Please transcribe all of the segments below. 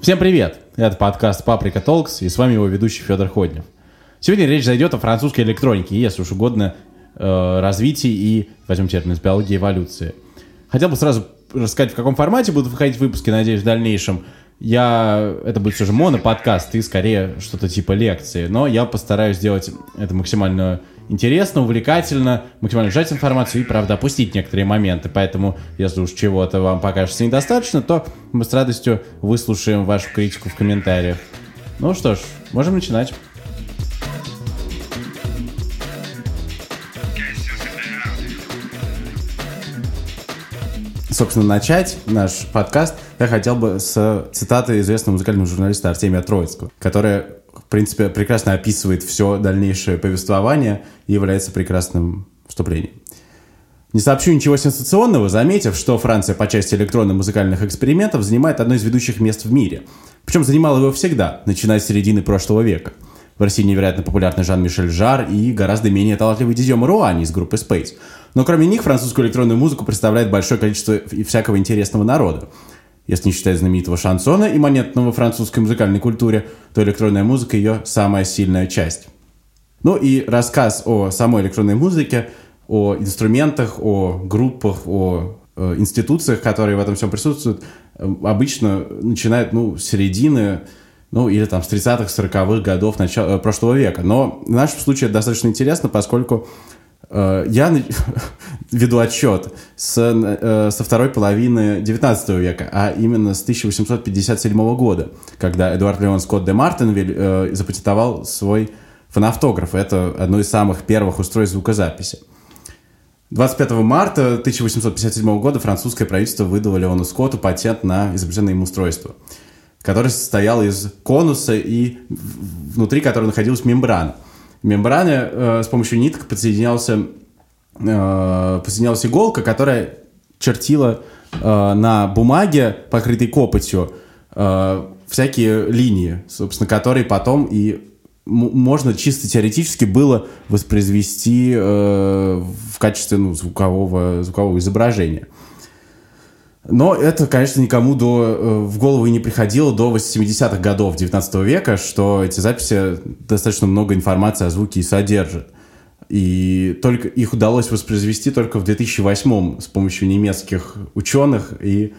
Всем привет! Это подкаст «Паприка Толкс» и с вами его ведущий Федор Ходнев. Сегодня речь зайдет о французской электронике, если уж угодно, э, развитии и, возьмем термин из биологии, эволюции. Хотел бы сразу рассказать, в каком формате будут выходить выпуски, надеюсь, в дальнейшем. Я... Это будет все же моноподкаст и скорее что-то типа лекции. Но я постараюсь сделать это максимально интересно, увлекательно, максимально сжать информацию и, правда, опустить некоторые моменты. Поэтому, если уж чего-то вам покажется недостаточно, то мы с радостью выслушаем вашу критику в комментариях. Ну что ж, можем начинать. Собственно, начать наш подкаст я хотел бы с цитаты известного музыкального журналиста Артемия Троицкого, которая принципе, прекрасно описывает все дальнейшее повествование и является прекрасным вступлением. Не сообщу ничего сенсационного, заметив, что Франция по части электронно-музыкальных экспериментов занимает одно из ведущих мест в мире. Причем занимала его всегда, начиная с середины прошлого века. В России невероятно популярный Жан-Мишель Жар и гораздо менее талантливый Дидьо Маруани из группы Space. Но кроме них французскую электронную музыку представляет большое количество всякого интересного народа. Если не считать знаменитого шансона и монетного французской музыкальной культуре, то электронная музыка ее самая сильная часть. Ну и рассказ о самой электронной музыке, о инструментах, о группах, о э, институциях, которые в этом всем присутствуют, э, обычно начинает ну, с середины, ну или там с 30-х, 40-х годов начала, э, прошлого века. Но в нашем случае это достаточно интересно, поскольку я веду отчет с, э, со второй половины 19 века, а именно с 1857 года, когда Эдуард Леон Скотт де Мартинвиль э, запатентовал свой фонавтограф. Это одно из самых первых устройств звукозаписи. 25 марта 1857 года французское правительство выдало Леону Скотту патент на изобретенное им устройство, которое состояло из конуса и внутри которого находилась мембрана – мембране э, с помощью ниток подсоединялся, э, подсоединялась иголка, которая чертила э, на бумаге, покрытой копотью, э, всякие линии, собственно, которые потом и можно чисто теоретически было воспроизвести э, в качестве ну, звукового, звукового изображения. Но это, конечно, никому до, э, в голову и не приходило до 80-х годов 19 века, что эти записи достаточно много информации о звуке и содержат. И только их удалось воспроизвести только в 2008 с помощью немецких ученых. И,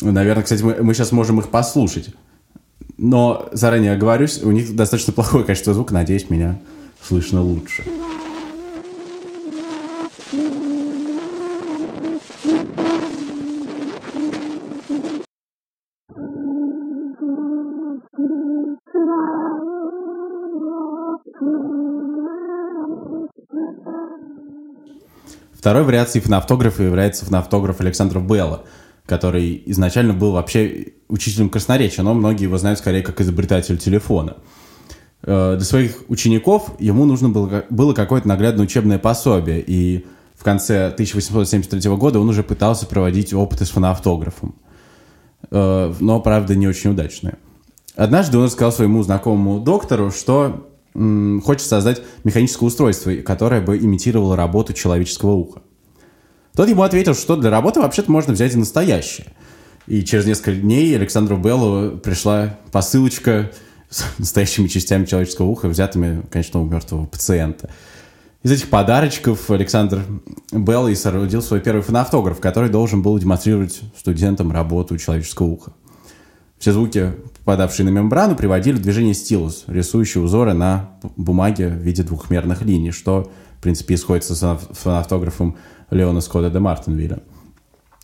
наверное, кстати, мы, мы сейчас можем их послушать. Но заранее оговорюсь, у них достаточно плохое качество звука. Надеюсь, меня слышно лучше. Второй вариацией фоноавтографа является фоноавтограф Александра Белла, который изначально был вообще учителем красноречия, но многие его знают скорее как изобретатель телефона. Э, для своих учеников ему нужно было, было какое-то наглядное учебное пособие, и в конце 1873 года он уже пытался проводить опыты с фоноавтографом. Э, но, правда, не очень удачные. Однажды он сказал своему знакомому доктору, что хочет создать механическое устройство, которое бы имитировало работу человеческого уха. Тот ему ответил, что для работы вообще-то можно взять и настоящее. И через несколько дней Александру Беллу пришла посылочка с настоящими частями человеческого уха, взятыми, конечно, у мертвого пациента. Из этих подарочков Александр Белл и соорудил свой первый фоноавтограф, который должен был демонстрировать студентам работу человеческого уха. Все звуки, попадавшие на мембрану, приводили в движение стилус, рисующий узоры на бумаге в виде двухмерных линий, что, в принципе, исходит с фонографом Леона Скотта де Мартинвилля.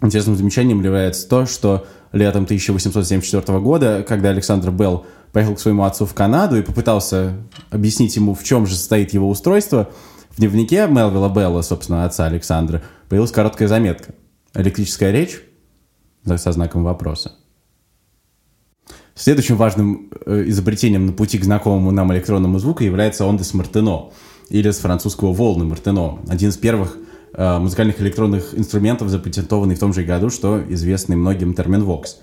Интересным замечанием является то, что летом 1874 года, когда Александр Белл поехал к своему отцу в Канаду и попытался объяснить ему, в чем же состоит его устройство, в дневнике Мелвилла Белла, собственно, отца Александра, появилась короткая заметка. Электрическая речь со знаком вопроса. Следующим важным э, изобретением на пути к знакомому нам электронному звуку является онда с Мартено, или с французского волны Мартено, один из первых э, музыкальных электронных инструментов, запатентованный в том же году, что известный многим термин Vox.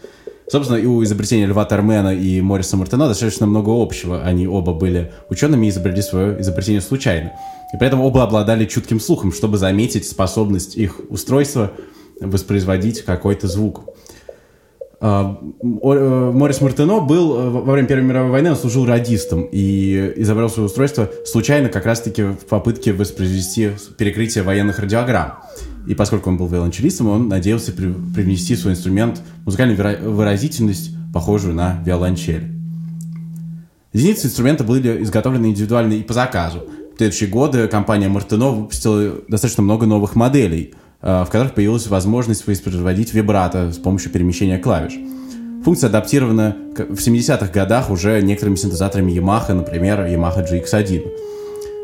Собственно, и у изобретения Льва Тармена и Мориса Мартено достаточно много общего. Они оба были учеными и изобрели свое изобретение случайно. И при этом оба обладали чутким слухом, чтобы заметить способность их устройства воспроизводить какой-то звук. А, э, Морис Мартено был э, во время Первой мировой войны, он служил радистом и изобрел свое устройство случайно как раз-таки в попытке воспроизвести перекрытие военных радиограмм. И поскольку он был виолончелистом, он надеялся при, привнести свой инструмент музыкальную выразительность, похожую на виолончель. Единицы инструмента были изготовлены индивидуально и по заказу. В следующие годы компания Мартено выпустила достаточно много новых моделей – в которых появилась возможность воспроизводить вибрато с помощью перемещения клавиш. Функция адаптирована в 70-х годах уже некоторыми синтезаторами Yamaha, например, Yamaha GX1.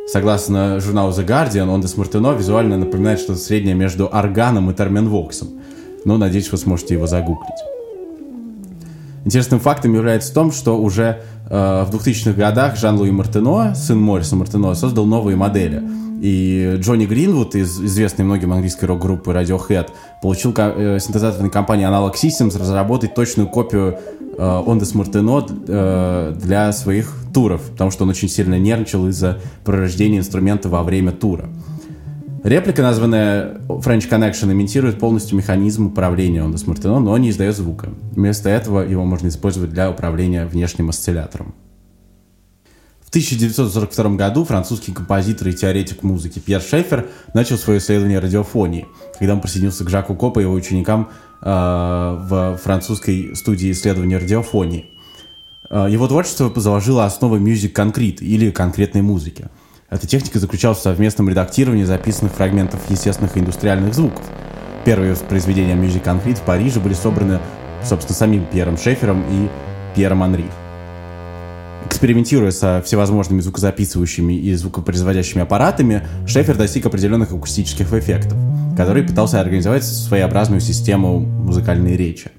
Согласно журналу The Guardian, Ondas Martino визуально напоминает что-то среднее между органом и терминвоксом. Но, надеюсь, вы сможете его загуглить. Интересным фактом является в том, что уже э, в 2000-х годах Жан-Луи Мартино, сын Мориса Мартино, создал новые модели – и Джонни Гринвуд из известной многим английской рок-группы Radiohead получил э, синтезаторной компании Analog Systems разработать точную копию э, Ondas Martino э, для своих туров, потому что он очень сильно нервничал из-за пророждения инструмента во время тура. Реплика, названная French Connection, имитирует полностью механизм управления Ondas Martino, но не издает звука. Вместо этого его можно использовать для управления внешним осциллятором. В 1942 году французский композитор и теоретик музыки Пьер Шефер начал свое исследование радиофонии, когда он присоединился к Жаку Копа и его ученикам э, в французской студии исследования радиофонии. Э, его творчество заложило основы music concrete или конкретной музыки. Эта техника заключалась в совместном редактировании записанных фрагментов естественных и индустриальных звуков. Первые произведения music concrete в Париже были собраны, собственно, самим Пьером Шефером и Пьером Анри экспериментируя со всевозможными звукозаписывающими и звукопроизводящими аппаратами, Шефер достиг определенных акустических эффектов, которые пытался организовать своеобразную систему музыкальной речи.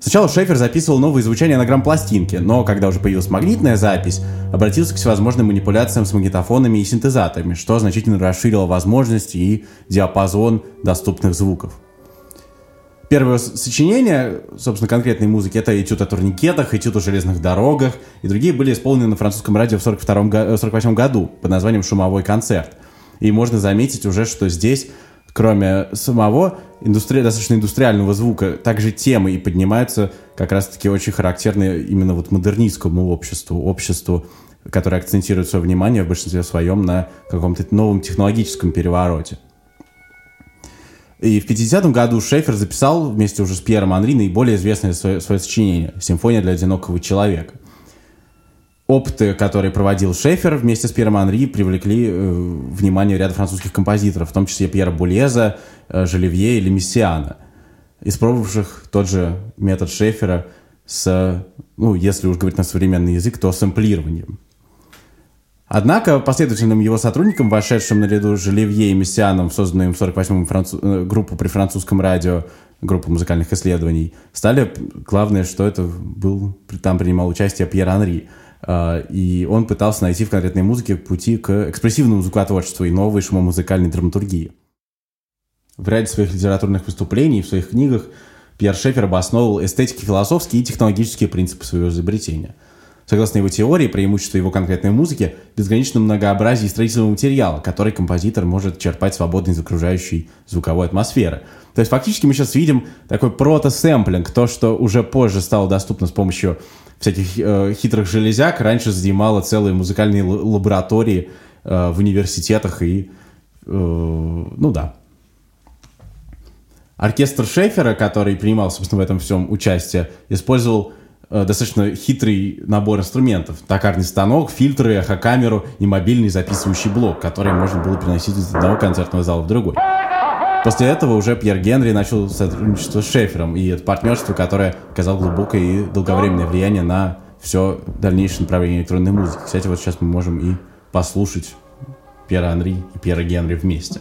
Сначала Шефер записывал новые звучания на грамм-пластинке, но когда уже появилась магнитная запись, обратился к всевозможным манипуляциям с магнитофонами и синтезаторами, что значительно расширило возможности и диапазон доступных звуков. Первое сочинение, собственно, конкретной музыки, это «Этюд о турникетах», «Этюд о железных дорогах», и другие были исполнены на французском радио в 1948 году под названием «Шумовой концерт». И можно заметить уже, что здесь, кроме самого индустри... достаточно индустриального звука, также темы и поднимаются как раз-таки очень характерные именно вот модернистскому обществу, обществу, которое акцентирует свое внимание в большинстве своем на каком-то новом технологическом перевороте. И в 50-м году Шефер записал вместе уже с Пьером Анри наиболее известное свое, свое сочинение «Симфония для одинокого человека». Опыты, которые проводил Шефер вместе с Пьером Анри, привлекли э, внимание ряда французских композиторов, в том числе Пьера Булеза, э, Желевье или Мессиана, испробовавших тот же метод Шефера с, ну, если уж говорить на современный язык, то сэмплированием. Однако последовательным его сотрудникам, вошедшим наряду с Желевье и Мессианом в созданную им в 48-м француз... Э, группу при французском радио, группу музыкальных исследований, стали, главное, что это был, там принимал участие Пьер Анри. А, и он пытался найти в конкретной музыке пути к экспрессивному звукотворчеству и новой шумомузыкальной драматургии. В ряде своих литературных выступлений, в своих книгах Пьер Шефер обосновывал эстетики философские и технологические принципы своего изобретения – Согласно его теории, преимущество его конкретной музыки – безграничном многообразии строительного материала, который композитор может черпать свободно из окружающей звуковой атмосферы. То есть фактически мы сейчас видим такой прото-сэмплинг, то, что уже позже стало доступно с помощью всяких э, хитрых железяк, раньше занимало целые музыкальные лаборатории э, в университетах и... Э, ну да. Оркестр Шефера, который принимал, собственно, в этом всем участие, использовал достаточно хитрый набор инструментов. Токарный станок, фильтры, эхокамеру и мобильный записывающий блок, который можно было переносить из одного концертного зала в другой. После этого уже Пьер Генри начал сотрудничество с Шефером, и это партнерство, которое оказало глубокое и долговременное влияние на все дальнейшее направление электронной музыки. Кстати, вот сейчас мы можем и послушать Пьера Анри и Пьера Генри вместе.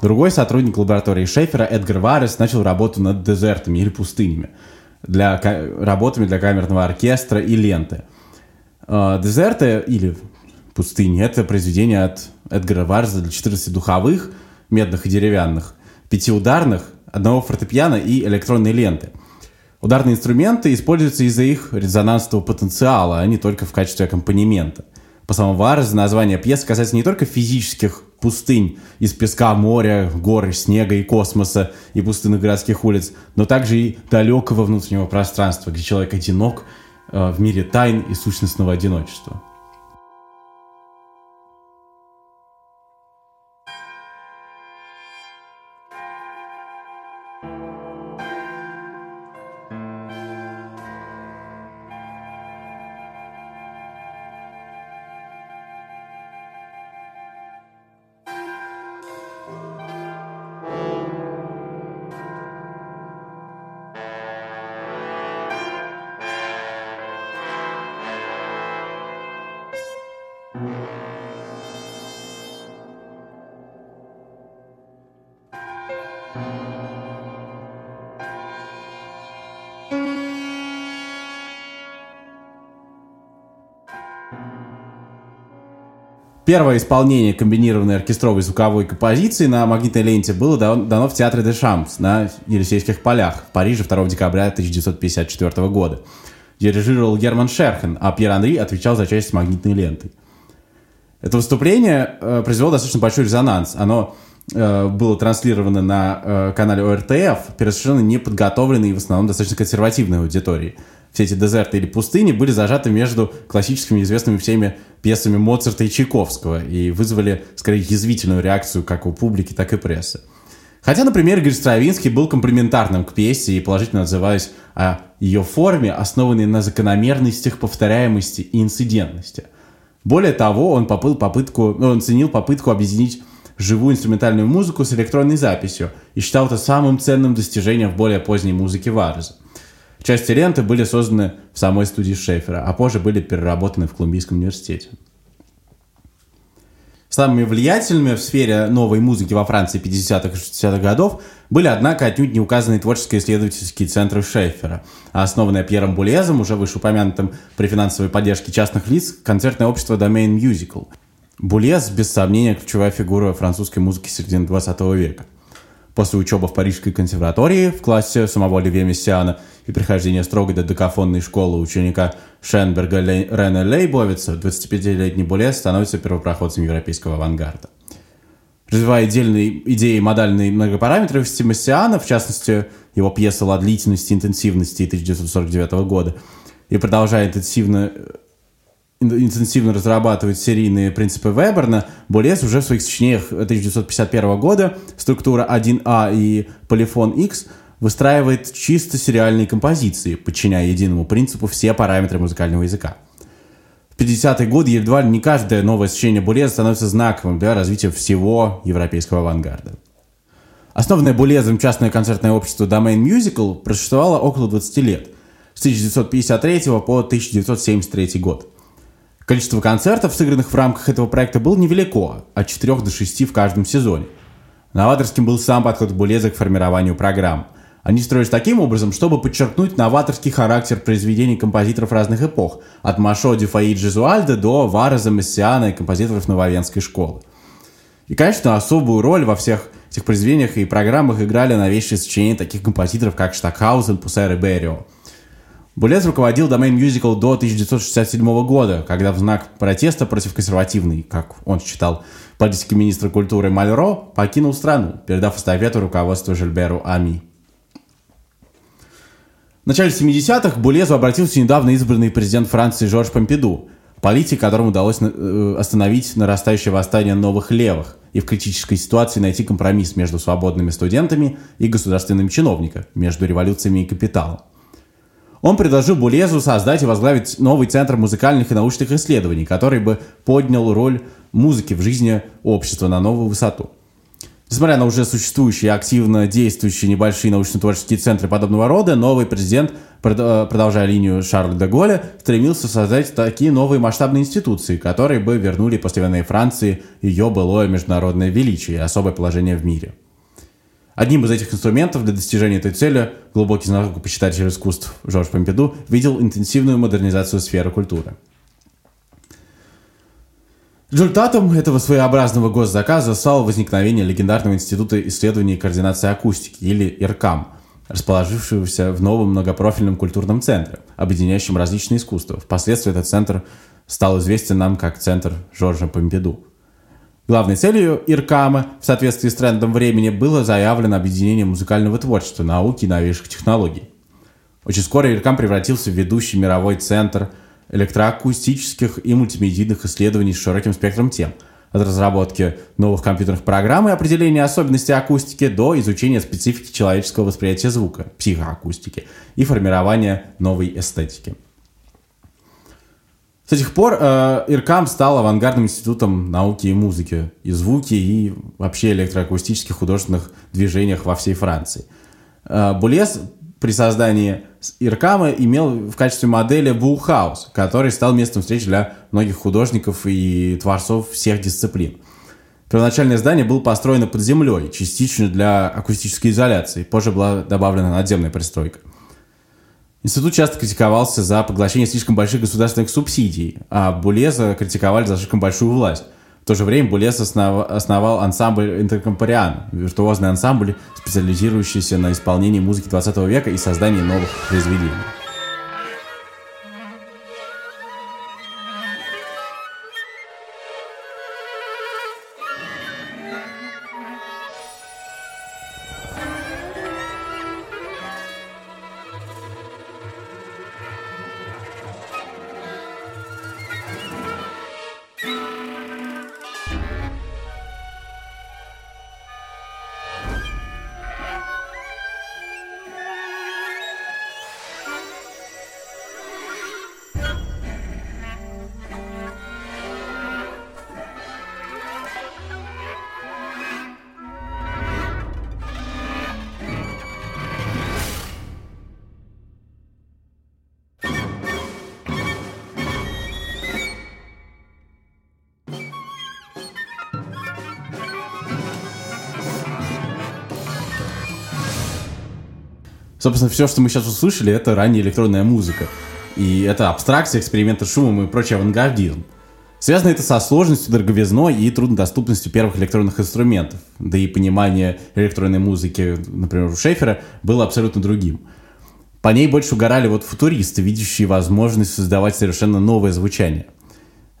Другой сотрудник лаборатории Шефера, Эдгар Варес, начал работу над дезертами или пустынями, для, работами для камерного оркестра и ленты. А, дезерты или пустыни — это произведение от Эдгара Варза для 14 духовых, медных и деревянных, пятиударных, одного фортепиано и электронной ленты. Ударные инструменты используются из-за их резонансного потенциала, а не только в качестве аккомпанемента. По словам Варза, название пьесы касается не только физических пустынь из песка, моря, гор, снега и космоса и пустынных городских улиц, но также и далекого внутреннего пространства, где человек одинок э, в мире тайн и сущностного одиночества. Первое исполнение комбинированной оркестровой звуковой композиции на магнитной ленте было дано в Театре де Шамс на Елисейских полях в Париже 2 декабря 1954 года. Дирижировал Герман Шерхен, а Пьер Анри отвечал за часть магнитной ленты. Это выступление э, произвело достаточно большой резонанс. Оно э, было транслировано на э, канале ОРТФ перед совершенно неподготовленной и в основном достаточно консервативной аудиторией все эти дезерты или пустыни были зажаты между классическими известными всеми пьесами Моцарта и Чайковского и вызвали, скорее, язвительную реакцию как у публики, так и прессы. Хотя, например, Игорь Стравинский был комплиментарным к пьесе и положительно отзываясь о ее форме, основанной на закономерностях, повторяемости и инцидентности. Более того, он, попыл попытку, он ценил попытку объединить живую инструментальную музыку с электронной записью и считал это самым ценным достижением в более поздней музыке Варза. Части ленты были созданы в самой студии Шефера, а позже были переработаны в Колумбийском университете. Самыми влиятельными в сфере новой музыки во Франции 50-х и 60-х годов были, однако, отнюдь не указанные творческо-исследовательские центры Шефера, а основанное Пьером Булезом, уже вышеупомянутым при финансовой поддержке частных лиц, концертное общество Domain Musical. Булез, без сомнения, ключевая фигура французской музыки середины 20 века – После учебы в Парижской консерватории в классе самого Оливье Мессиана и прихождения строгой до докафонной школы ученика Шенберга Лей, Рене Лейбовица, 25-летний Булес становится первопроходцем европейского авангарда. Развивая отдельные идеи модальной многопараметровости Мессиана, в частности, его пьеса «Ла длительности интенсивности» 1949 года, и продолжая интенсивно интенсивно разрабатывать серийные принципы Веберна, Болес уже в своих сочинениях 1951 года «Структура 1А» и «Полифон X» выстраивает чисто сериальные композиции, подчиняя единому принципу все параметры музыкального языка. В 50-е годы едва ли не каждое новое сочинение Булеза становится знаковым для развития всего европейского авангарда. Основанное Булезом частное концертное общество Domain Musical просуществовало около 20 лет, с 1953 по 1973 год – Количество концертов, сыгранных в рамках этого проекта, было невелико, от 4 до 6 в каждом сезоне. Новаторским был сам подход Булеза к формированию программ. Они строились таким образом, чтобы подчеркнуть новаторский характер произведений композиторов разных эпох, от Машо Дюфаи Джезуальда до Вараза Мессиана и композиторов Нововенской школы. И, конечно, особую роль во всех этих произведениях и программах играли новейшие сочинения таких композиторов, как Штакхаузен, Пуссер и Беррио – Булез руководил Domain Musical до 1967 года, когда в знак протеста против консервативной, как он считал, политики министра культуры Мальро покинул страну, передав эстафету руководству Жильберу Ами. В начале 70-х Булезу обратился недавно избранный президент Франции Жорж Помпиду, политик, которому удалось э, остановить нарастающее восстание новых левых и в критической ситуации найти компромисс между свободными студентами и государственными чиновниками, между революциями и капиталом. Он предложил Булезу создать и возглавить новый центр музыкальных и научных исследований, который бы поднял роль музыки в жизни общества на новую высоту. Несмотря на уже существующие активно действующие небольшие научно-творческие центры подобного рода, новый президент, э, продолжая линию Шарля де Голля, стремился создать такие новые масштабные институции, которые бы вернули послевоенной Франции ее былое международное величие и особое положение в мире. Одним из этих инструментов для достижения этой цели глубокий знаток почитатель искусств Жорж Помпиду видел интенсивную модернизацию сферы культуры – Результатом этого своеобразного госзаказа стало возникновение легендарного Института исследований и координации акустики, или ИРКАМ, расположившегося в новом многопрофильном культурном центре, объединяющем различные искусства. Впоследствии этот центр стал известен нам как Центр Жоржа Помпиду. Главной целью ИРКАМа в соответствии с трендом времени было заявлено объединение музыкального творчества, науки и новейших технологий. Очень скоро ИРКАМ превратился в ведущий мировой центр – электроакустических и мультимедийных исследований с широким спектром тем, от разработки новых компьютерных программ и определения особенностей акустики до изучения специфики человеческого восприятия звука, психоакустики и формирования новой эстетики. С этих пор э, ИРКАМ стал авангардным институтом науки и музыки, и звуки, и вообще электроакустических художественных движениях во всей Франции. Э, Булес при создании Иркама имел в качестве модели Бухаус, который стал местом встреч для многих художников и творцов всех дисциплин. Первоначальное здание было построено под землей, частично для акустической изоляции. Позже была добавлена надземная пристройка. Институт часто критиковался за поглощение слишком больших государственных субсидий, а Булеза критиковали за слишком большую власть то же время Булес основ, основал ансамбль «Интеркомпариан», виртуозный ансамбль, специализирующийся на исполнении музыки 20 века и создании новых произведений. Собственно, все, что мы сейчас услышали, это ранняя электронная музыка. И это абстракция, эксперименты с шумом и прочий авангардизм. Связано это со сложностью, дороговизной и труднодоступностью первых электронных инструментов. Да и понимание электронной музыки, например, у Шефера, было абсолютно другим. По ней больше угорали вот футуристы, видящие возможность создавать совершенно новое звучание.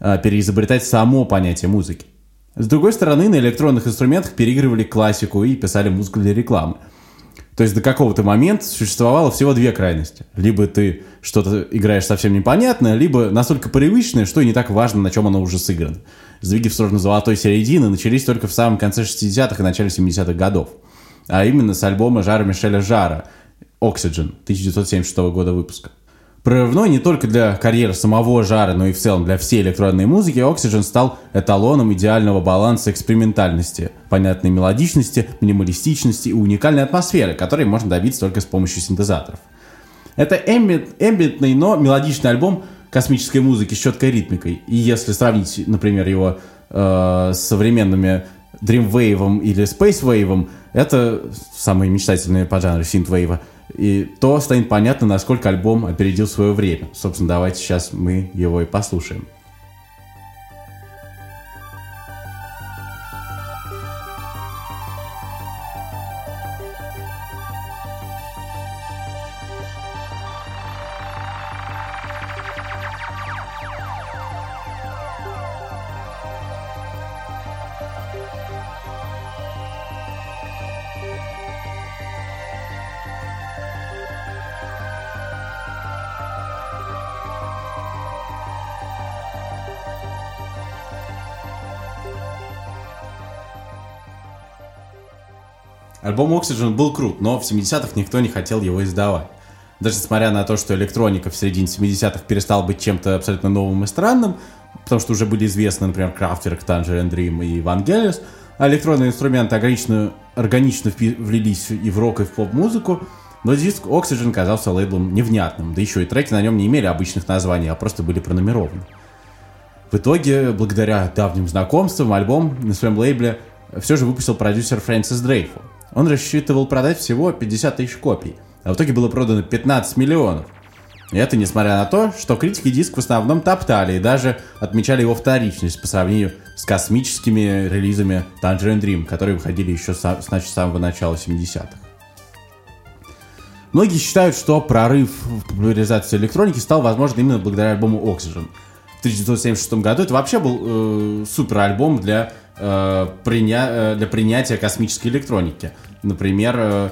А, переизобретать само понятие музыки. С другой стороны, на электронных инструментах переигрывали классику и писали музыку для рекламы. То есть до какого-то момента существовало всего две крайности. Либо ты что-то играешь совсем непонятное, либо настолько привычное, что и не так важно, на чем оно уже сыграно. Сдвиги в сторону золотой середины начались только в самом конце 60-х и начале 70-х годов. А именно с альбома Жара Мишеля Жара «Oxygen» 1976 года выпуска. Прорывной не только для карьеры самого Жара, но и в целом для всей электронной музыки, Oxygen стал эталоном идеального баланса экспериментальности, понятной мелодичности, минималистичности и уникальной атмосферы, которой можно добиться только с помощью синтезаторов. Это эмбиентный, но мелодичный альбом космической музыки с четкой ритмикой. И если сравнить, например, его э, с современными Dreamwave или Spacewave, это самые мечтательные по жанру синтвейва – и то станет понятно, насколько альбом опередил свое время. Собственно, давайте сейчас мы его и послушаем. Альбом Oxygen был крут, но в 70-х никто не хотел его издавать. Даже несмотря на то, что электроника в середине 70-х перестала быть чем-то абсолютно новым и странным, потому что уже были известны, например, Kraftwerk, Tangerine Dream и Vangelis, а электронные инструменты органично, органично влились и в рок, и в поп-музыку, но диск Oxygen казался лейблом невнятным, да еще и треки на нем не имели обычных названий, а просто были пронумерованы. В итоге, благодаря давним знакомствам, альбом на своем лейбле все же выпустил продюсер Фрэнсис Дрейфу. Он рассчитывал продать всего 50 тысяч копий, а в итоге было продано 15 миллионов. И это несмотря на то, что критики диск в основном топтали и даже отмечали его вторичность по сравнению с космическими релизами Tangerine Dream, которые выходили еще с, значит, с самого начала 70-х. Многие считают, что прорыв в популяризации электроники стал возможен именно благодаря альбому Oxygen. В 1976 году это вообще был э, супер альбом для, э, приня... Э, для принятия космической электроники. Например, э,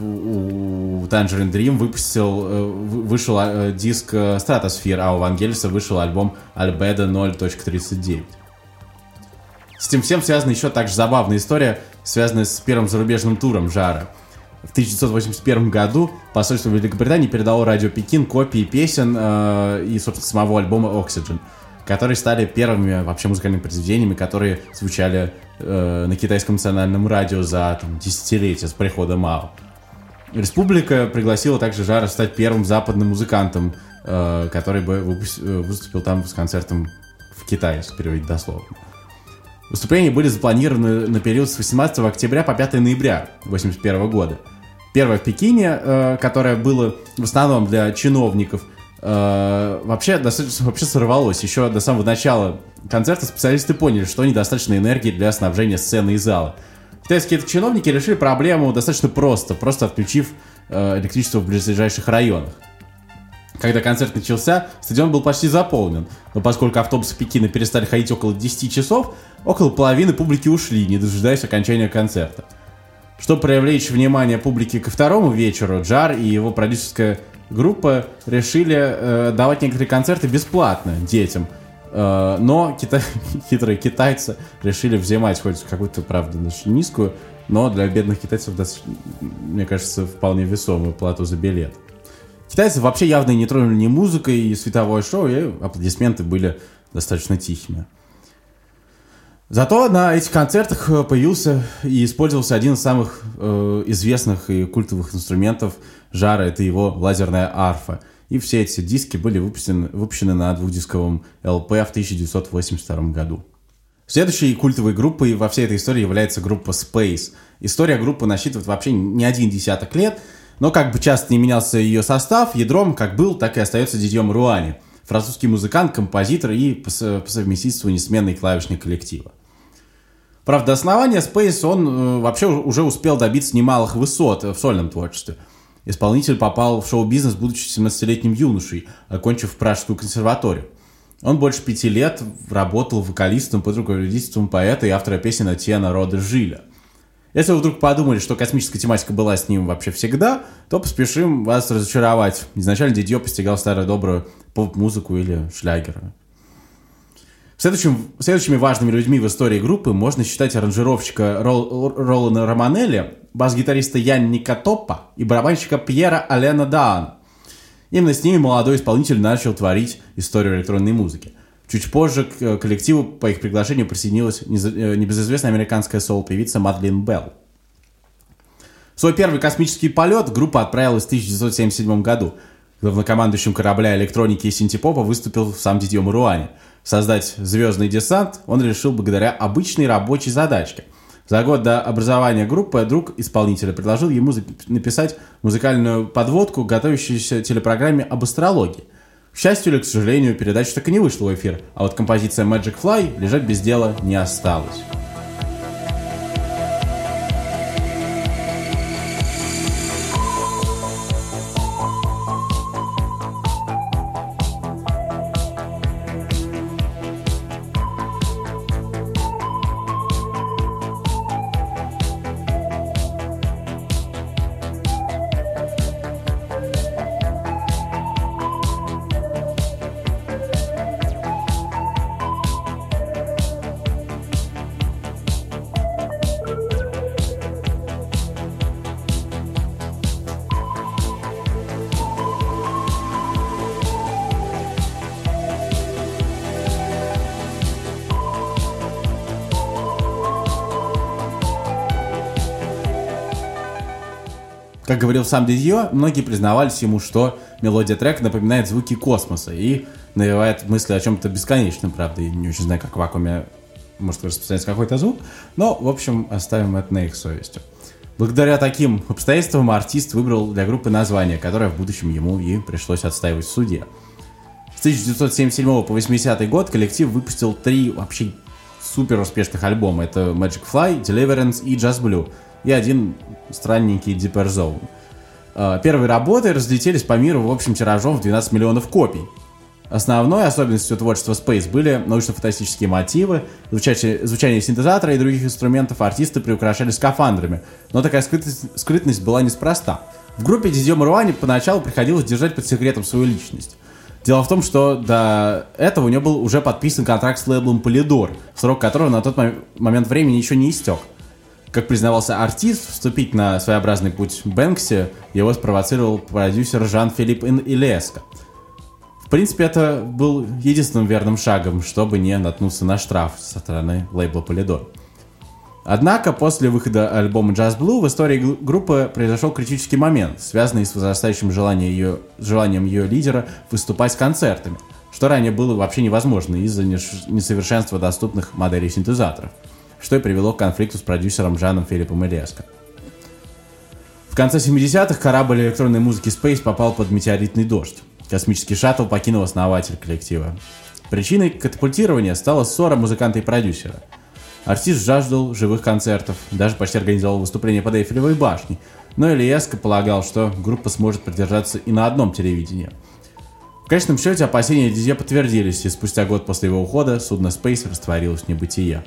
у Tangerine Dream выпустил, э, вышел э, диск Stratosphere, а у Вангелиса вышел альбом Albedo 0.39. С этим всем связана еще также забавная история, связанная с первым зарубежным туром Жара – в 1981 году посольство Великобритании передало радио Пекин копии песен э, и, собственно, самого альбома Oxygen, которые стали первыми вообще музыкальными произведениями, которые звучали э, на китайском национальном радио за там, десятилетия с прихода Мао. Республика пригласила также Жара стать первым западным музыкантом, э, который бы. Э, выступил там с концертом в Китае, если переводить дословно. Выступления были запланированы на период с 18 октября по 5 ноября 1981 года. Первое в Пекине, э, которое было в основном для чиновников, э, вообще достаточно вообще сорвалось. Еще до самого начала концерта специалисты поняли, что недостаточно энергии для снабжения сцены и зала. Китайские чиновники решили проблему достаточно просто, просто отключив э, электричество в ближайших районах. Когда концерт начался, стадион был почти заполнен, но поскольку автобусы Пекина перестали ходить около 10 часов, около половины публики ушли, не дожидаясь окончания концерта. Чтобы привлечь внимание публики ко второму вечеру, Джар и его продюсерская группа решили э, давать некоторые концерты бесплатно детям. Э, но кита... хитрые китайцы решили взимать хоть какую-то, правда, низкую, но для бедных китайцев, мне кажется, вполне весомую плату за билет. Китайцы вообще явно не тронули ни музыкой, и световое шоу, и аплодисменты были достаточно тихими. Зато на этих концертах э, появился и использовался один из самых э, известных и культовых инструментов жара, это его лазерная арфа. И все эти диски были выпущены, выпущены на двухдисковом ЛП в 1982 году. Следующей культовой группой во всей этой истории является группа Space. История группы насчитывает вообще не один десяток лет, но как бы часто не менялся ее состав, ядром как был, так и остается Дидьем Руани – французский музыкант, композитор и по совместительству несменный клавишник коллектива. Правда, основания Space он э, вообще уже успел добиться немалых высот в сольном творчестве. Исполнитель попал в шоу-бизнес, будучи 17-летним юношей, окончив Пражскую консерваторию. Он больше пяти лет работал вокалистом под руководительством поэта и автора песен Атьена Рода Жиля – если вы вдруг подумали, что космическая тематика была с ним вообще всегда, то поспешим вас разочаровать. Изначально Дидье постигал старую добрую поп-музыку или шлягеры. Следующим, следующими важными людьми в истории группы можно считать аранжировщика Рол, Ролана Романелли, бас-гитариста Янни Катопа и барабанщика Пьера Алена Даан. Именно с ними молодой исполнитель начал творить историю электронной музыки – Чуть позже к коллективу по их приглашению присоединилась э, небезызвестная американская соло-певица Мадлен Белл. В свой первый космический полет группа отправилась в 1977 году. Главнокомандующим корабля электроники и синтепопа выступил сам Дидье Маруани. Создать звездный десант он решил благодаря обычной рабочей задачке. За год до образования группы друг исполнителя предложил ему написать музыкальную подводку к готовящейся телепрограмме об астрологии – к счастью или к сожалению, передача так и не вышла в эфир, а вот композиция Magic Fly лежать без дела не осталась. Как говорил сам Дидье, многие признавались ему, что мелодия трека напоминает звуки космоса и навевает мысли о чем-то бесконечном, правда, и не очень знаю, как в вакууме может распространяться какой-то звук, но, в общем, оставим это на их совести. Благодаря таким обстоятельствам артист выбрал для группы название, которое в будущем ему и пришлось отстаивать в суде. С 1977 по 80 год коллектив выпустил три вообще супер успешных альбома. Это Magic Fly, Deliverance и Just Blue. И один странненький Deeper Zone. А, первые работы разлетелись по миру в общем тиражом в 12 миллионов копий. Основной особенностью творчества Space были научно-фантастические мотивы, звучание, звучание синтезатора и других инструментов артисты приукрашали скафандрами, но такая скрытность, скрытность была неспроста. В группе Дидьо Маруани поначалу приходилось держать под секретом свою личность. Дело в том, что до этого у него был уже подписан контракт с лейблом Polydor, срок которого на тот момент времени еще не истек. Как признавался артист, вступить на своеобразный путь Бэнкси его спровоцировал продюсер Жан-Филипп Илеско – в принципе, это был единственным верным шагом, чтобы не наткнуться на штраф со стороны лейбла Polydor. Однако, после выхода альбома Jazz Blue в истории группы произошел критический момент, связанный с возрастающим желанием ее, желанием ее лидера выступать с концертами, что ранее было вообще невозможно из-за несовершенства доступных моделей синтезаторов, что и привело к конфликту с продюсером Жаном Филиппом Ильеско. В конце 70-х корабль электронной музыки Space попал под метеоритный дождь. Космический шаттл покинул основатель коллектива. Причиной катапультирования стала ссора музыканта и продюсера. Артист жаждал живых концертов, даже почти организовал выступление под Эйфелевой башней, но Ильеско полагал, что группа сможет продержаться и на одном телевидении. В конечном счете опасения Дизье подтвердились, и спустя год после его ухода судно Space растворилось в небытие.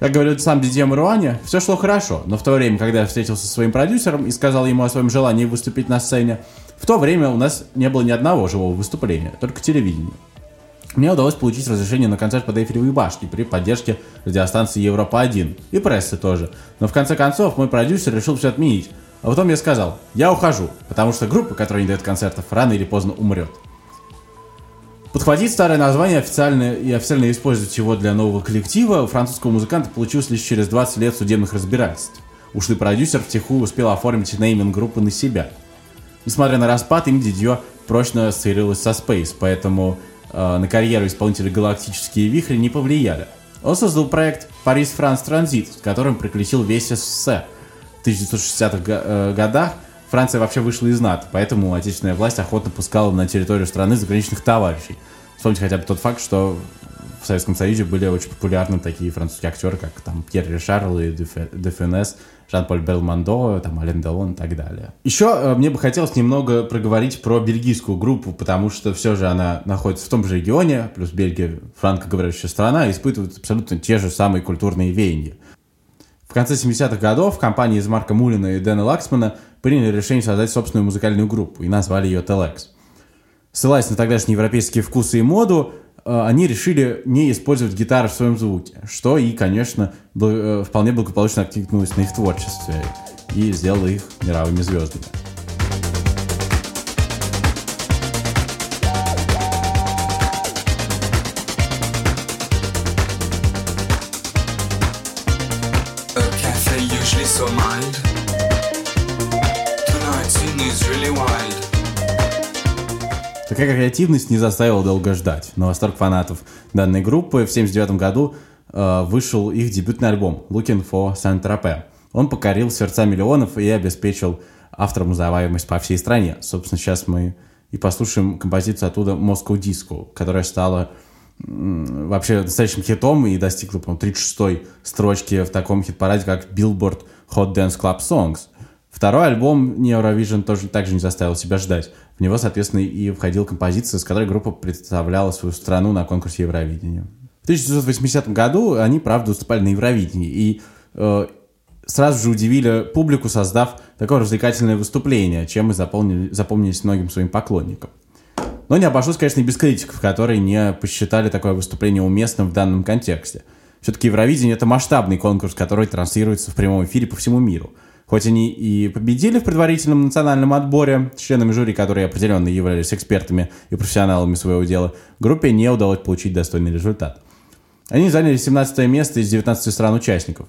Как говорил сам Дидье Маруани, все шло хорошо, но в то время, когда я встретился со своим продюсером и сказал ему о своем желании выступить на сцене, в то время у нас не было ни одного живого выступления, только телевидение. Мне удалось получить разрешение на концерт под Эйфелевой башней при поддержке радиостанции Европа-1 и прессы тоже. Но в конце концов мой продюсер решил все отменить. А потом я сказал, я ухожу, потому что группа, которая не дает концертов, рано или поздно умрет. Подхватить старое название официально и официально использовать его для нового коллектива французского музыканта получилось лишь через 20 лет судебных разбирательств. Ушлый продюсер втихую успел оформить нейминг группы на себя. Несмотря на распад, им Дидье прочно ассоциировалось со Space, поэтому э, на карьеру исполнителя «Галактические вихри» не повлияли. Он создал проект «Парис Франс Транзит», с которым приключил весь СССР. В 1960-х э, годах Франция вообще вышла из НАТО, поэтому отечественная власть охотно пускала на территорию страны заграничных товарищей. Вспомните хотя бы тот факт, что в Советском Союзе были очень популярны такие французские актеры, как там Пьер Ришар и Дефенес, Жан-Поль Белмондо, там Ален Делон и так далее. Еще э, мне бы хотелось немного проговорить про бельгийскую группу, потому что все же она находится в том же регионе, плюс Бельгия франкоговорящая страна, испытывает абсолютно те же самые культурные веяния. В конце 70-х годов компании из Марка Мулина и Дэна Лаксмана приняли решение создать собственную музыкальную группу и назвали ее Telex. Ссылаясь на тогдашние европейские вкусы и моду, э, они решили не использовать гитары в своем звуке, что и, конечно, э, вполне благополучно откликнулось на их творчестве и сделало их мировыми звездами. Такая креативность не заставила долго ждать. На восторг фанатов данной группы в 1979 году э, вышел их дебютный альбом «Looking for Saint-Tropez». Он покорил сердца миллионов и обеспечил авторам узнаваемость по всей стране. Собственно, сейчас мы и послушаем композицию оттуда «Moscow Disco», которая стала вообще настоящим хитом и достигла, по-моему, 36-й строчки в таком хит-параде, как Billboard Hot Dance Club Songs. Второй альбом Eurovision тоже также не заставил себя ждать. В него, соответственно, и входила композиция, с которой группа представляла свою страну на конкурсе Евровидения. В 1980 году они, правда, выступали на Евровидении и э, сразу же удивили публику, создав такое развлекательное выступление, чем и запомнили, запомнились многим своим поклонникам. Но не обошлось, конечно, и без критиков, которые не посчитали такое выступление уместным в данном контексте. Все-таки Евровидение — это масштабный конкурс, который транслируется в прямом эфире по всему миру — Хоть они и победили в предварительном национальном отборе, членами жюри, которые определенно являлись экспертами и профессионалами своего дела, группе не удалось получить достойный результат. Они заняли 17 место из 19 стран-участников.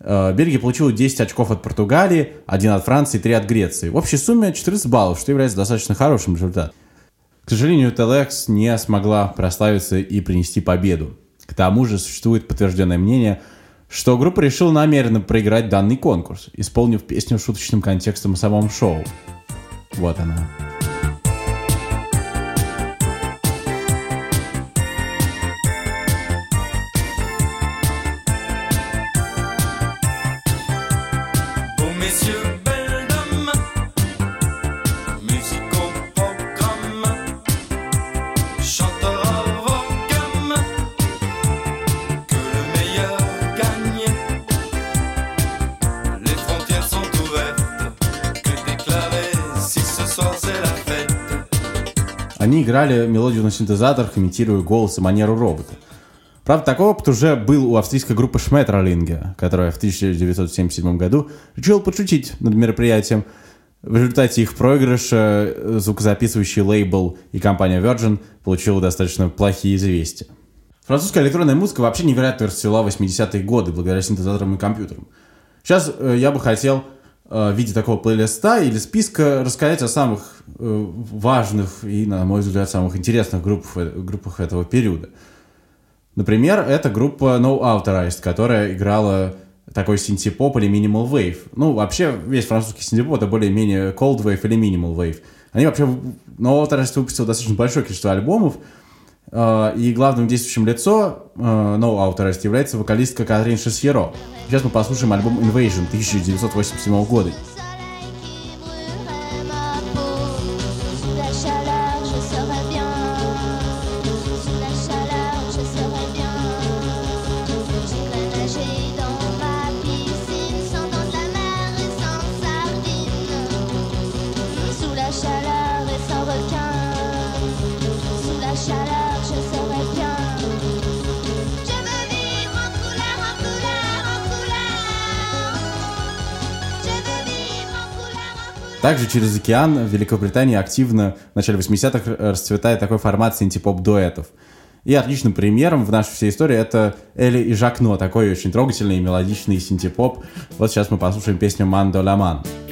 Э, Бельгия получила 10 очков от Португалии, 1 от Франции, 3 от Греции. В общей сумме 14 баллов, что является достаточно хорошим результатом. К сожалению, Telex не смогла прославиться и принести победу. К тому же существует подтвержденное мнение, что группа решила намеренно проиграть данный конкурс, исполнив песню шуточным контекстом в самом шоу. Вот она. Играли мелодию на синтезаторах, имитируя голос и манеру робота. Правда, такой опыт уже был у австрийской группы Шметролинге, которая в 1977 году решила подшутить над мероприятием. В результате их проигрыша звукозаписывающий лейбл и компания Virgin получила достаточно плохие известия. Французская электронная музыка вообще невероятно расцвела в 80-е годы благодаря синтезаторам и компьютерам. Сейчас э, я бы хотел в виде такого плейлиста или списка рассказать о самых э, важных и, на мой взгляд, самых интересных группах, э, группах этого периода. Например, это группа No Authorized, которая играла такой синтепоп или wave. Ну, вообще, весь французский синтепоп это более-менее cold wave или minimal wave. Они вообще... No Authorized выпустил достаточно большое количество альбомов, э, и главным действующим лицо э, No Authorized является вокалистка Катрин Шесьеро. Сейчас мы послушаем альбом Invasion 1987 года. Также через океан в Великобритании активно в начале 80-х расцветает такой формат синтепоп-дуэтов. И отличным примером в нашей всей истории это Элли и Жакно, такой очень трогательный и мелодичный синтепоп. Вот сейчас мы послушаем песню «Мандо Ламан». Main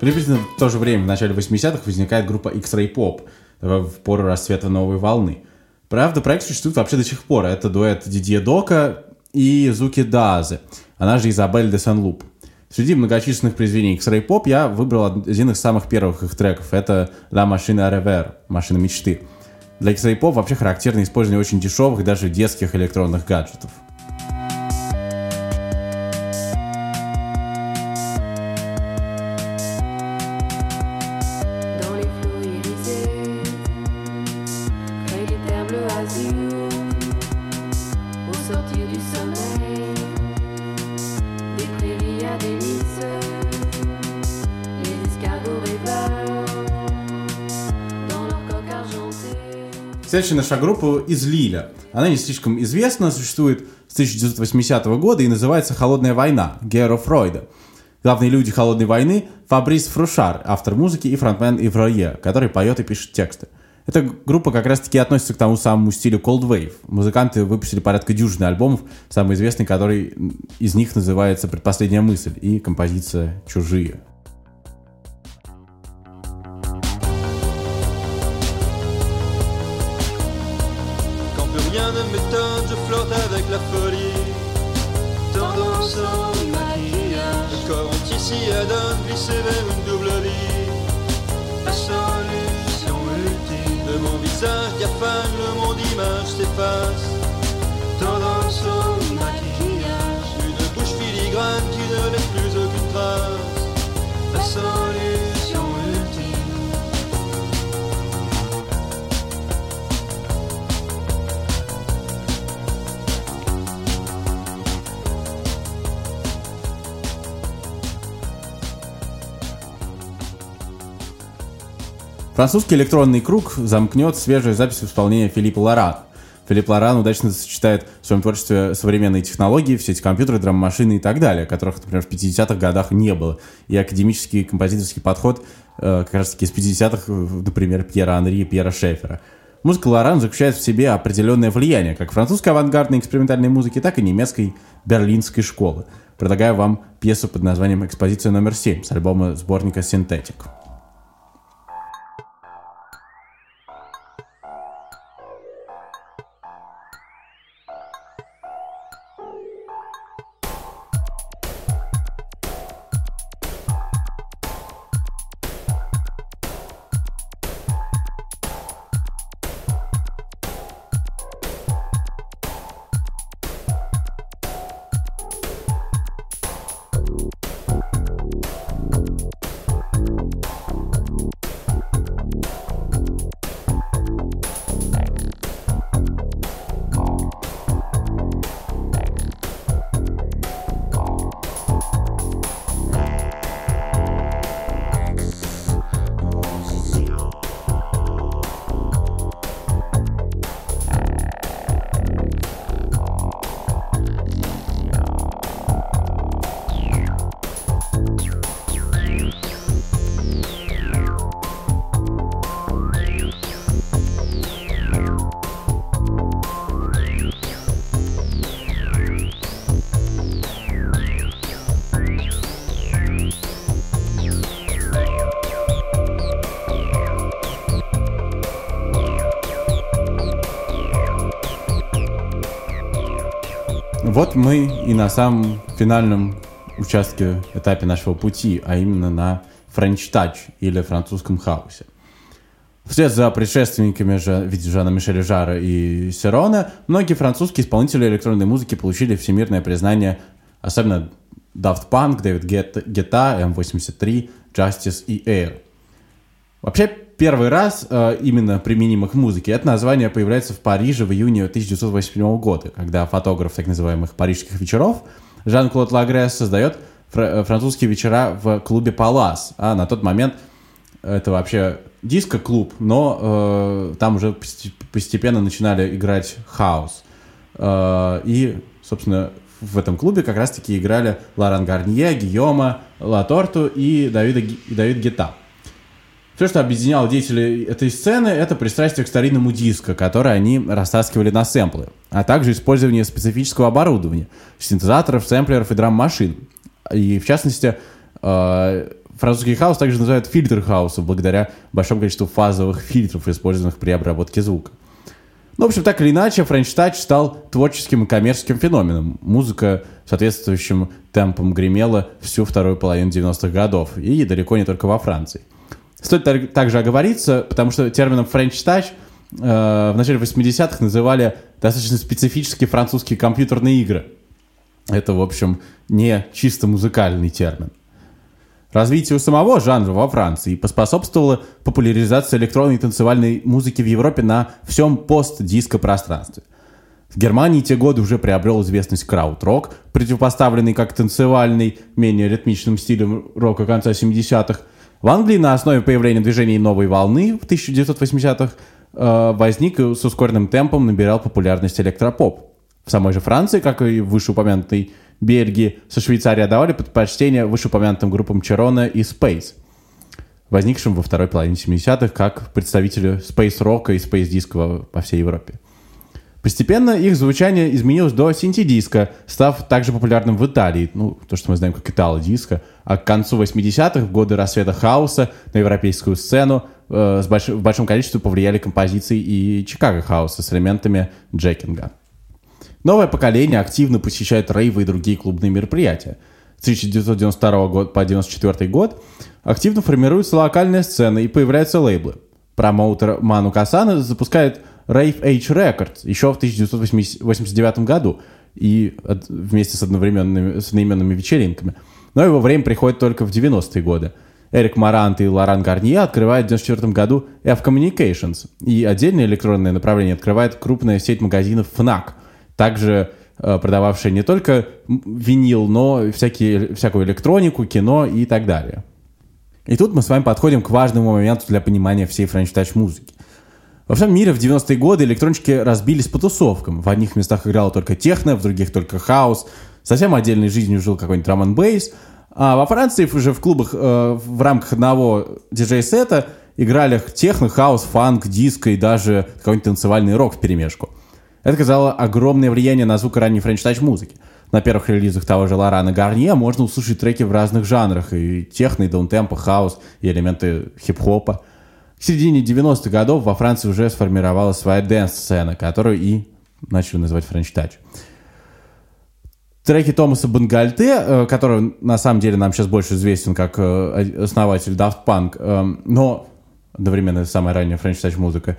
Приблизительно в то же время, в начале 80-х, возникает группа X-Ray Pop, в пору расцвета новой волны. Правда, проект существует вообще до сих пор. Это дуэт Дидье Дока и Зуки Дазе, она же Изабель де Сен-Луп. Среди многочисленных произведений X-Ray Pop я выбрал один из самых первых их треков. Это «La Machine à Rêver» — «Машина мечты». Для X-Ray Pop вообще характерно использование очень дешевых, даже детских электронных гаджетов. Следующая наша группа из Лиля. Она не слишком известна, существует с 1980 года и называется «Холодная война» Геро Фройда. Главные люди «Холодной войны» — Фабрис Фрушар, автор музыки, и фронтмен Иврое, который поет и пишет тексты. Эта группа как раз-таки относится к тому самому стилю Cold Wave. Музыканты выпустили порядка дюжины альбомов, самый известный который из них называется «Предпоследняя мысль» и композиция «Чужие». Adonne, glisser vers une double vie. La solution ultime de mon visage diaphane, le monde image s'efface. Французский электронный круг замкнет свежая запись исполнения Филиппа Лоран. Филипп Лоран удачно сочетает в своем творчестве современные технологии, все эти компьютеры, драм-машины и так далее, которых, например, в 50-х годах не было. И академический композиторский подход э, как раз-таки из 50-х, э, например, Пьера Анри и Пьера Шефера. Музыка Лоран заключает в себе определенное влияние как французской авангардной экспериментальной музыки, так и немецкой берлинской школы. Предлагаю вам пьесу под названием «Экспозиция номер 7» с альбома сборника «Синтетик». Вот мы и на самом финальном участке, этапе нашего пути, а именно на French Touch или французском хаосе. Вслед за предшественниками же, в виде Жана Мишеля Жара и Серона, многие французские исполнители электронной музыки получили всемирное признание, особенно Daft Punk, Дэвид Гетта, M83, Justice и Air. Вообще, первый раз э, именно применимо к музыке это название появляется в Париже в июне 1987 года, когда фотограф так называемых парижских вечеров Жан-Клод Лагрес создает фр- французские вечера в клубе Палас. А на тот момент это вообще диско-клуб, но э, там уже посте- постепенно начинали играть хаос. Э, и, собственно, в этом клубе как раз-таки играли Лоран Гарнье, Гийома, Латорту и Давида, Давид Гетта. Все, что объединяло деятелей этой сцены, это пристрастие к старинному диско, которое они растаскивали на сэмплы, а также использование специфического оборудования, синтезаторов, сэмплеров и драм-машин. И, в частности, э, французский хаос также называют фильтр хаоса благодаря большому количеству фазовых фильтров, использованных при обработке звука. Ну, в общем, так или иначе, Touch стал творческим и коммерческим феноменом. Музыка соответствующим темпом гремела всю вторую половину 90-х годов, и далеко не только во Франции. Стоит так- также оговориться, потому что термином French Touch э, в начале 80-х называли достаточно специфические французские компьютерные игры. Это, в общем, не чисто музыкальный термин. Развитию самого жанра во Франции поспособствовала популяризация электронной и танцевальной музыки в Европе на всем пост-диско пространстве. В Германии те годы уже приобрел известность крауд-рок, противопоставленный как танцевальный, менее ритмичным стилем рока конца 70-х. В Англии на основе появления движений новой волны в 1980-х э, возник и с ускоренным темпом набирал популярность электропоп. В самой же Франции, как и в вышеупомянутой Бельгии, со Швейцарией отдавали предпочтение вышеупомянутым группам Черона и Space, возникшим во второй половине 70-х как представители Space Rock и Space Disco по всей Европе. Постепенно их звучание изменилось до синти-диска, став также популярным в Италии, ну, то, что мы знаем как итало-диско, а к концу 80-х, в годы рассвета хаоса, на европейскую сцену э, с больш- в большом количестве повлияли композиции и Чикаго хауса с элементами джекинга. Новое поколение активно посещает рейвы и другие клубные мероприятия. С 1992 года по 1994 год активно формируется локальная сцена и появляются лейблы. Промоутер Ману Касана запускает Rave Age Records еще в 1989 году и от- вместе с, одновременными, с одноименными вечеринками. Но его время приходит только в 90-е годы. Эрик Марант и Лоран Гарнье открывают в 1994 году F Communications, и отдельное электронное направление открывает крупная сеть магазинов FNAC, также э, продававшая не только винил, но всякие, всякую электронику, кино и так далее. И тут мы с вами подходим к важному моменту для понимания всей Touch музыки. Во всем мире в 90-е годы электрончики разбились по тусовкам. В одних местах играло только техно, в других только хаос. Совсем отдельной жизнью жил какой-нибудь драм н бейс. А во Франции уже в клубах э, в рамках одного диджей-сета играли техно, хаос, фанк, диско и даже какой-нибудь танцевальный рок в перемешку. Это оказало огромное влияние на звук ранней Touch музыки. На первых релизах того же Лорана Гарнье можно услышать треки в разных жанрах, и техно, и downtempo, house, и элементы хип-хопа. К середине 90-х годов во Франции уже сформировалась своя dance-сцена, которую и начали называть Touch. Треки Томаса Бангальте, э, который на самом деле нам сейчас больше известен как э, основатель Daft Punk, э, но одновременно самая ранняя Touch музыка,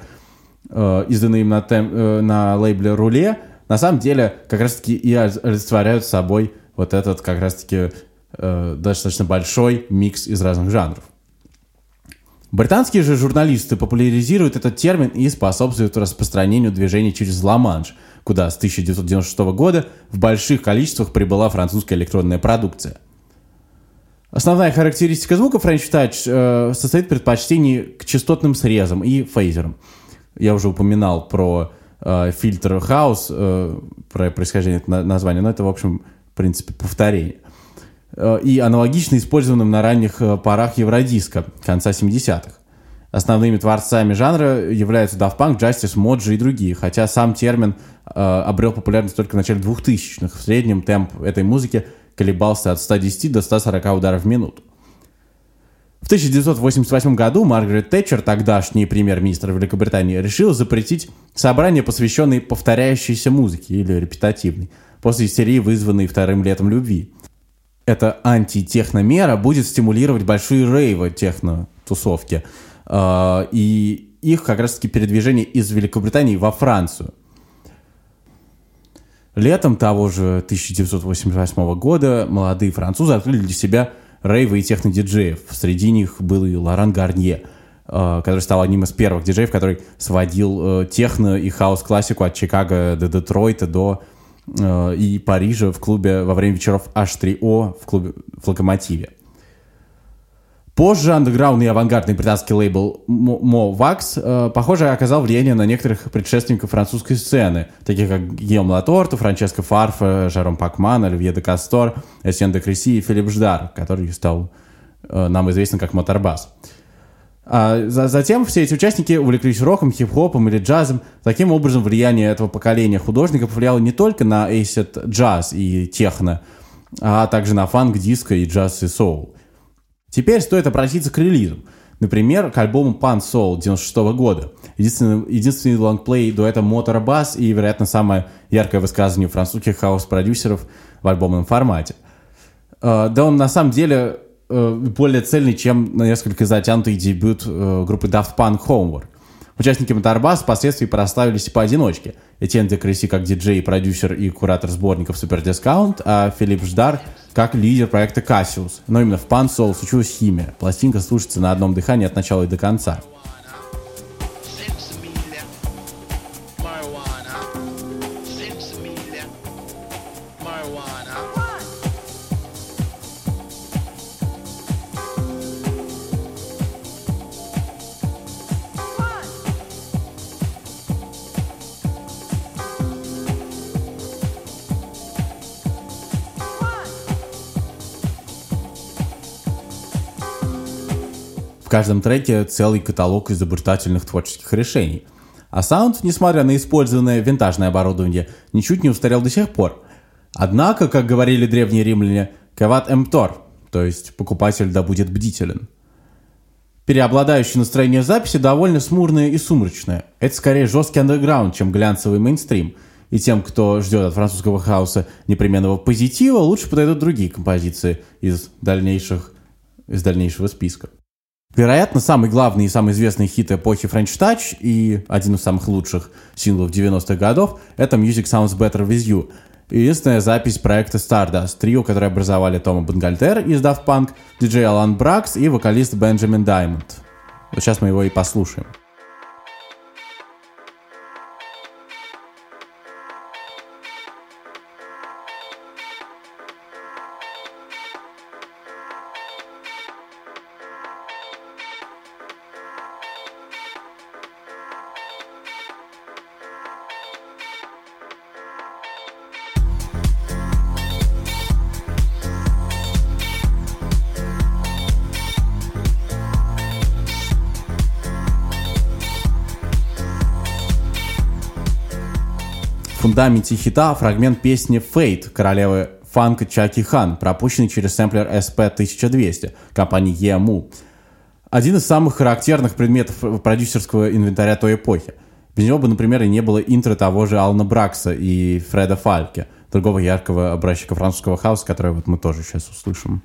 э, изданные им на, тем- на лейбле Руле, на самом деле как раз-таки и олицетворяют собой вот этот как раз-таки достаточно большой микс из разных жанров. Британские же журналисты популяризируют этот термин и способствуют распространению движения через Ла-Манш, куда с 1996 года в больших количествах прибыла французская электронная продукция. Основная характеристика звука French Touch э, состоит в предпочтении к частотным срезам и фейзерам. Я уже упоминал про э, фильтр хаус, э, про происхождение этого на- названия, но это, в общем, в принципе, повторение. Э, и аналогично использованным на ранних э, порах евродиска конца 70-х. Основными творцами жанра являются Daft Punk, Justice, Moji и другие, хотя сам термин э, обрел популярность только в начале 2000-х. В среднем темп этой музыки колебался от 110 до 140 ударов в минуту. В 1988 году Маргарет Тэтчер, тогдашний премьер-министр Великобритании, решил запретить собрания, посвященные повторяющейся музыке или репетативной, после истерии, вызванной вторым летом любви. Эта антитехномера будет стимулировать большие рейвы техно-тусовки э, и их как раз-таки передвижение из Великобритании во Францию. Летом того же 1988 года молодые французы открыли для себя рейвы и техно-диджеев. Среди них был и Лоран Гарнье, э, который стал одним из первых диджеев, который сводил э, техно и хаос-классику от Чикаго до Детройта до э, и Парижа в клубе во время вечеров H3O в клубе в Локомотиве. Позже андеграундный и авангардный британский лейбл Mo Wax, э, похоже, оказал влияние на некоторых предшественников французской сцены, таких как Гийом Латорто, Франческо Фарфа, Жаром Пакман, Оливье де Кастор, Эсьен де Креси и Филипп Ждар, который стал э, нам известен как Моторбас. А за- затем все эти участники увлеклись роком, хип-хопом или джазом. Таким образом, влияние этого поколения художников повлияло не только на acid джаз и техно, а также на фанк, диско и джаз и соул. Теперь стоит обратиться к релизам. Например, к альбому Pan Soul 96 года. Единственный, единственный лонгплей дуэта Motor Bass и, вероятно, самое яркое высказывание французских хаос-продюсеров в альбомном формате. Э, Да он на самом деле э, более цельный, чем на несколько затянутый дебют э, группы Daft Punk Homework. Участники Моторбас впоследствии прославились и поодиночке. Этьен де Креси как диджей, продюсер и куратор сборников Super Discount, а Филипп Ждар как лидер проекта Cassius. Но именно в Pan Soul случилась химия. Пластинка слушается на одном дыхании от начала и до конца. Каждом треке целый каталог изобретательных творческих решений. А саунд, несмотря на использованное винтажное оборудование, ничуть не устарел до сих пор. Однако, как говорили древние римляне, «кават эмптор», то есть покупатель да будет бдителен. Переобладающее настроение записи довольно смурное и сумрачное. Это скорее жесткий андерграунд, чем глянцевый мейнстрим. И тем, кто ждет от французского хаоса непременного позитива, лучше подойдут другие композиции из, дальнейших, из дальнейшего списка. Вероятно, самый главный и самый известный хит эпохи French Touch и один из самых лучших синглов 90-х годов — это Music Sounds Better With You. Единственная запись проекта Stardust, трио, которое образовали Тома Бангальтер из Daft Punk, диджей Алан Бракс и вокалист Бенджамин Даймонд. Вот сейчас мы его и послушаем. Фундаменте хита фрагмент песни «Fate» королевы фанка Чаки Хан, пропущенный через сэмплер SP1200 компании EMU. Один из самых характерных предметов продюсерского инвентаря той эпохи. Без него бы, например, и не было интро того же Алана Бракса и Фреда Фальке, другого яркого образчика французского хаоса, который вот мы тоже сейчас услышим.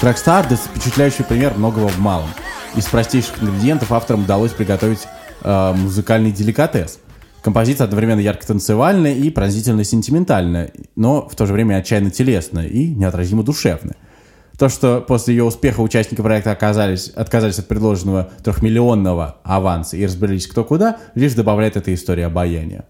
Трек впечатляющий пример многого в малом. Из простейших ингредиентов авторам удалось приготовить э, музыкальный деликатес. Композиция одновременно ярко-танцевальная и пронзительно сентиментальная, но в то же время отчаянно телесная и неотразимо душевная. То, что после ее успеха участники проекта оказались, отказались от предложенного трехмиллионного аванса и разбрелись кто куда, лишь добавляет этой истории обаяния.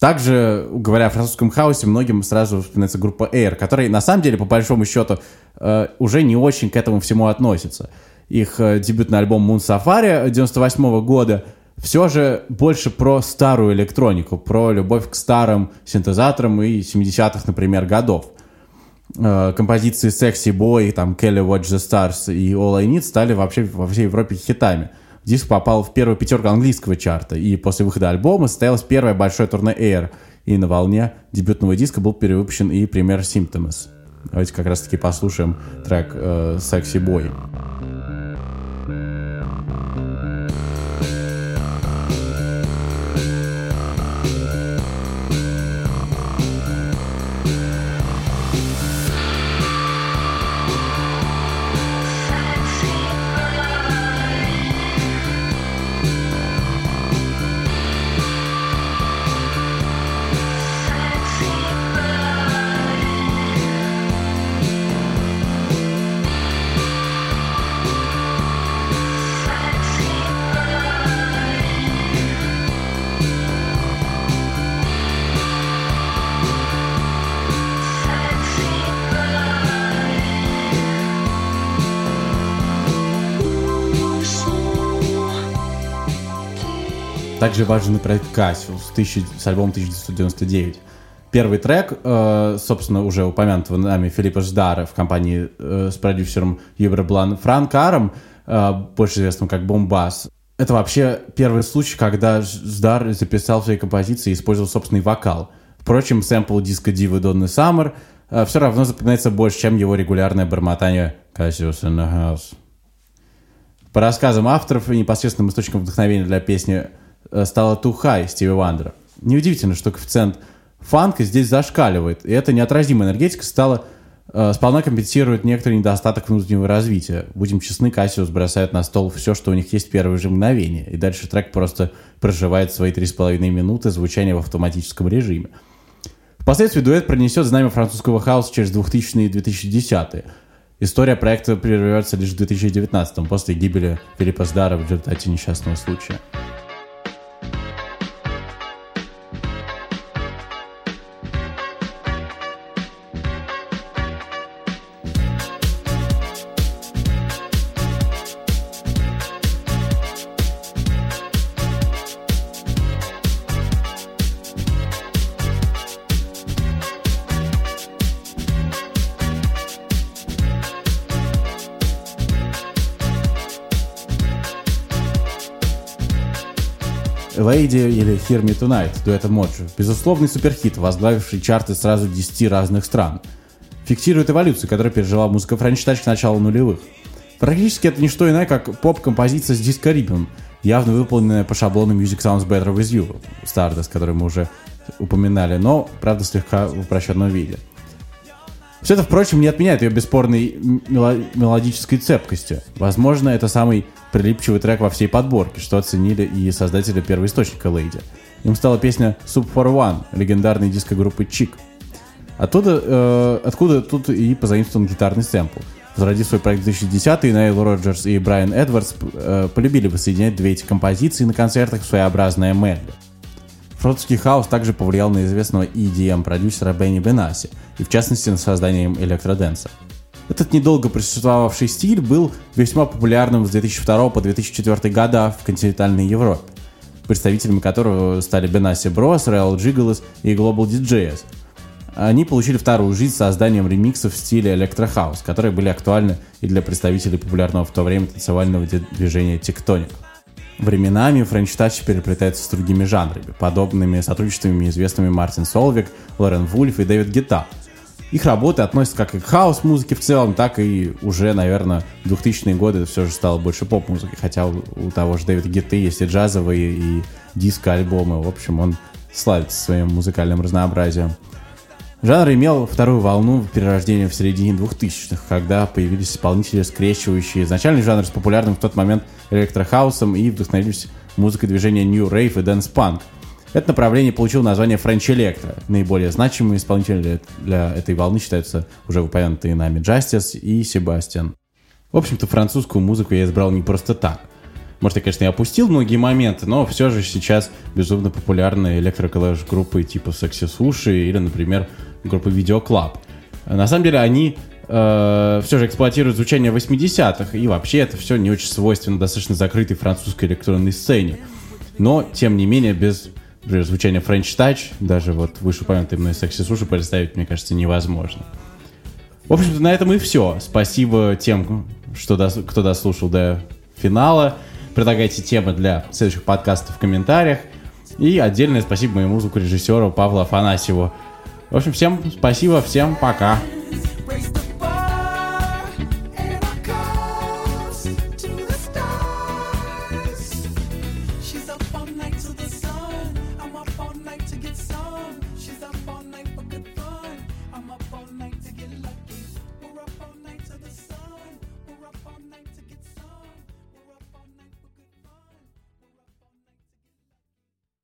Также, говоря о французском хаосе, многим сразу вспоминается группа Air, которая на самом деле, по большому счету, э, уже не очень к этому всему относится. Их э, дебютный альбом Moon Safari 98 года все же больше про старую электронику, про любовь к старым синтезаторам и 70-х, например, годов. Э, композиции Sexy Boy, там Kelly Watch the Stars и All I Need стали вообще во всей Европе хитами. Диск попал в первую пятерку английского чарта, и после выхода альбома состоялось первое большое турне Air, и на волне дебютного диска был перевыпущен и премьер Symptoms. Давайте как раз-таки послушаем трек э, Sexy Boy. Также важен проект Casio с, 1000 с альбомом 1999. Первый трек, э, собственно, уже упомянутого нами Филиппа Ждара в компании э, с продюсером Юберблан Франк Аром, э, больше известным как Бомбас. Это вообще первый случай, когда Ждар записал в своей композиции и использовал собственный вокал. Впрочем, сэмпл диска Дивы Донны Саммер э, все равно запоминается больше, чем его регулярное бормотание Cassius in the house. По рассказам авторов и непосредственным источником вдохновения для песни стала Too High Стиви Вандера. Неудивительно, что коэффициент фанка здесь зашкаливает, и эта неотразимая энергетика стала э, сполна компенсирует некоторый недостаток внутреннего развития. Будем честны, Кассиус бросает на стол все, что у них есть в первые же мгновения, и дальше трек просто проживает свои три с половиной минуты звучания в автоматическом режиме. Впоследствии дуэт пронесет знамя французского хаоса через 2000-е и 2010-е. История проекта прервется лишь в 2019 после гибели Филиппа Сдара в результате несчастного случая. Lady или Hear Me Tonight дуэта Моджи. Безусловный суперхит, возглавивший чарты сразу 10 разных стран. Фиксирует эволюцию, которую пережила музыка Френч Тач к нулевых. Практически это не что иное, как поп-композиция с диско-ритмом. явно выполненная по шаблону Music Sounds Better With You, Stardust, который мы уже упоминали, но, правда, слегка в упрощенном виде. Все это, впрочем, не отменяет ее бесспорной мело- мелодической цепкости. Возможно, это самый прилипчивый трек во всей подборке, что оценили и создатели первоисточника Лейди. Им стала песня Soup for One, легендарной диско-группы Чик. Оттуда, э, откуда тут и позаимствован гитарный сэмпл. Возродив свой проект в 2010 Нейл Роджерс и Брайан Эдвардс э, полюбили воссоединять две эти композиции на концертах в своеобразное медли. Французский хаос также повлиял на известного EDM-продюсера Бенни Бенаси, и в частности на создание им электроденса. Этот недолго просуществовавший стиль был весьма популярным с 2002 по 2004 года в континентальной Европе, представителями которого стали Benassi Bros, Real Gigolos и Global DJs. Они получили вторую жизнь созданием ремиксов в стиле электрохаус, которые были актуальны и для представителей популярного в то время танцевального движения тектоник. Временами French touch переплетается с другими жанрами, подобными сотрудничествами известными Martin Solveig, Лорен Вульф и Дэвид Гетта. Их работы относятся как и к хаус-музыке в целом, так и уже, наверное, в 2000-е годы это все же стало больше поп-музыкой, хотя у, у того же Дэвида Гетты есть и джазовые, и диско-альбомы. В общем, он славится своим музыкальным разнообразием. Жанр имел вторую волну перерождения в середине 2000-х, когда появились исполнители, скрещивающие изначальный жанр с популярным в тот момент электрохаусом и вдохновились музыкой движения New Rave и Dance Punk. Это направление получило название French Electro. Наиболее значимые исполнители для этой волны считаются уже упомянутые нами Justice и Себастьян. В общем-то, французскую музыку я избрал не просто так. Может, я, конечно, и опустил многие моменты, но все же сейчас безумно популярны электроколлаж группы типа Sexy Sushi или, например, группы Club. На самом деле они э, все же эксплуатируют звучание 80-х, и вообще это все не очень свойственно достаточно закрытой французской электронной сцене. Но, тем не менее, без например, звучания French Touch, даже вот вышеупомянутый мной Sushi представить, мне кажется, невозможно. В общем-то, на этом и все. Спасибо тем, что дос- кто дослушал до финала. Предлагайте темы для следующих подкастов в комментариях. И отдельное спасибо моему звукорежиссеру Павлу Афанасьеву. В общем, всем спасибо, всем пока.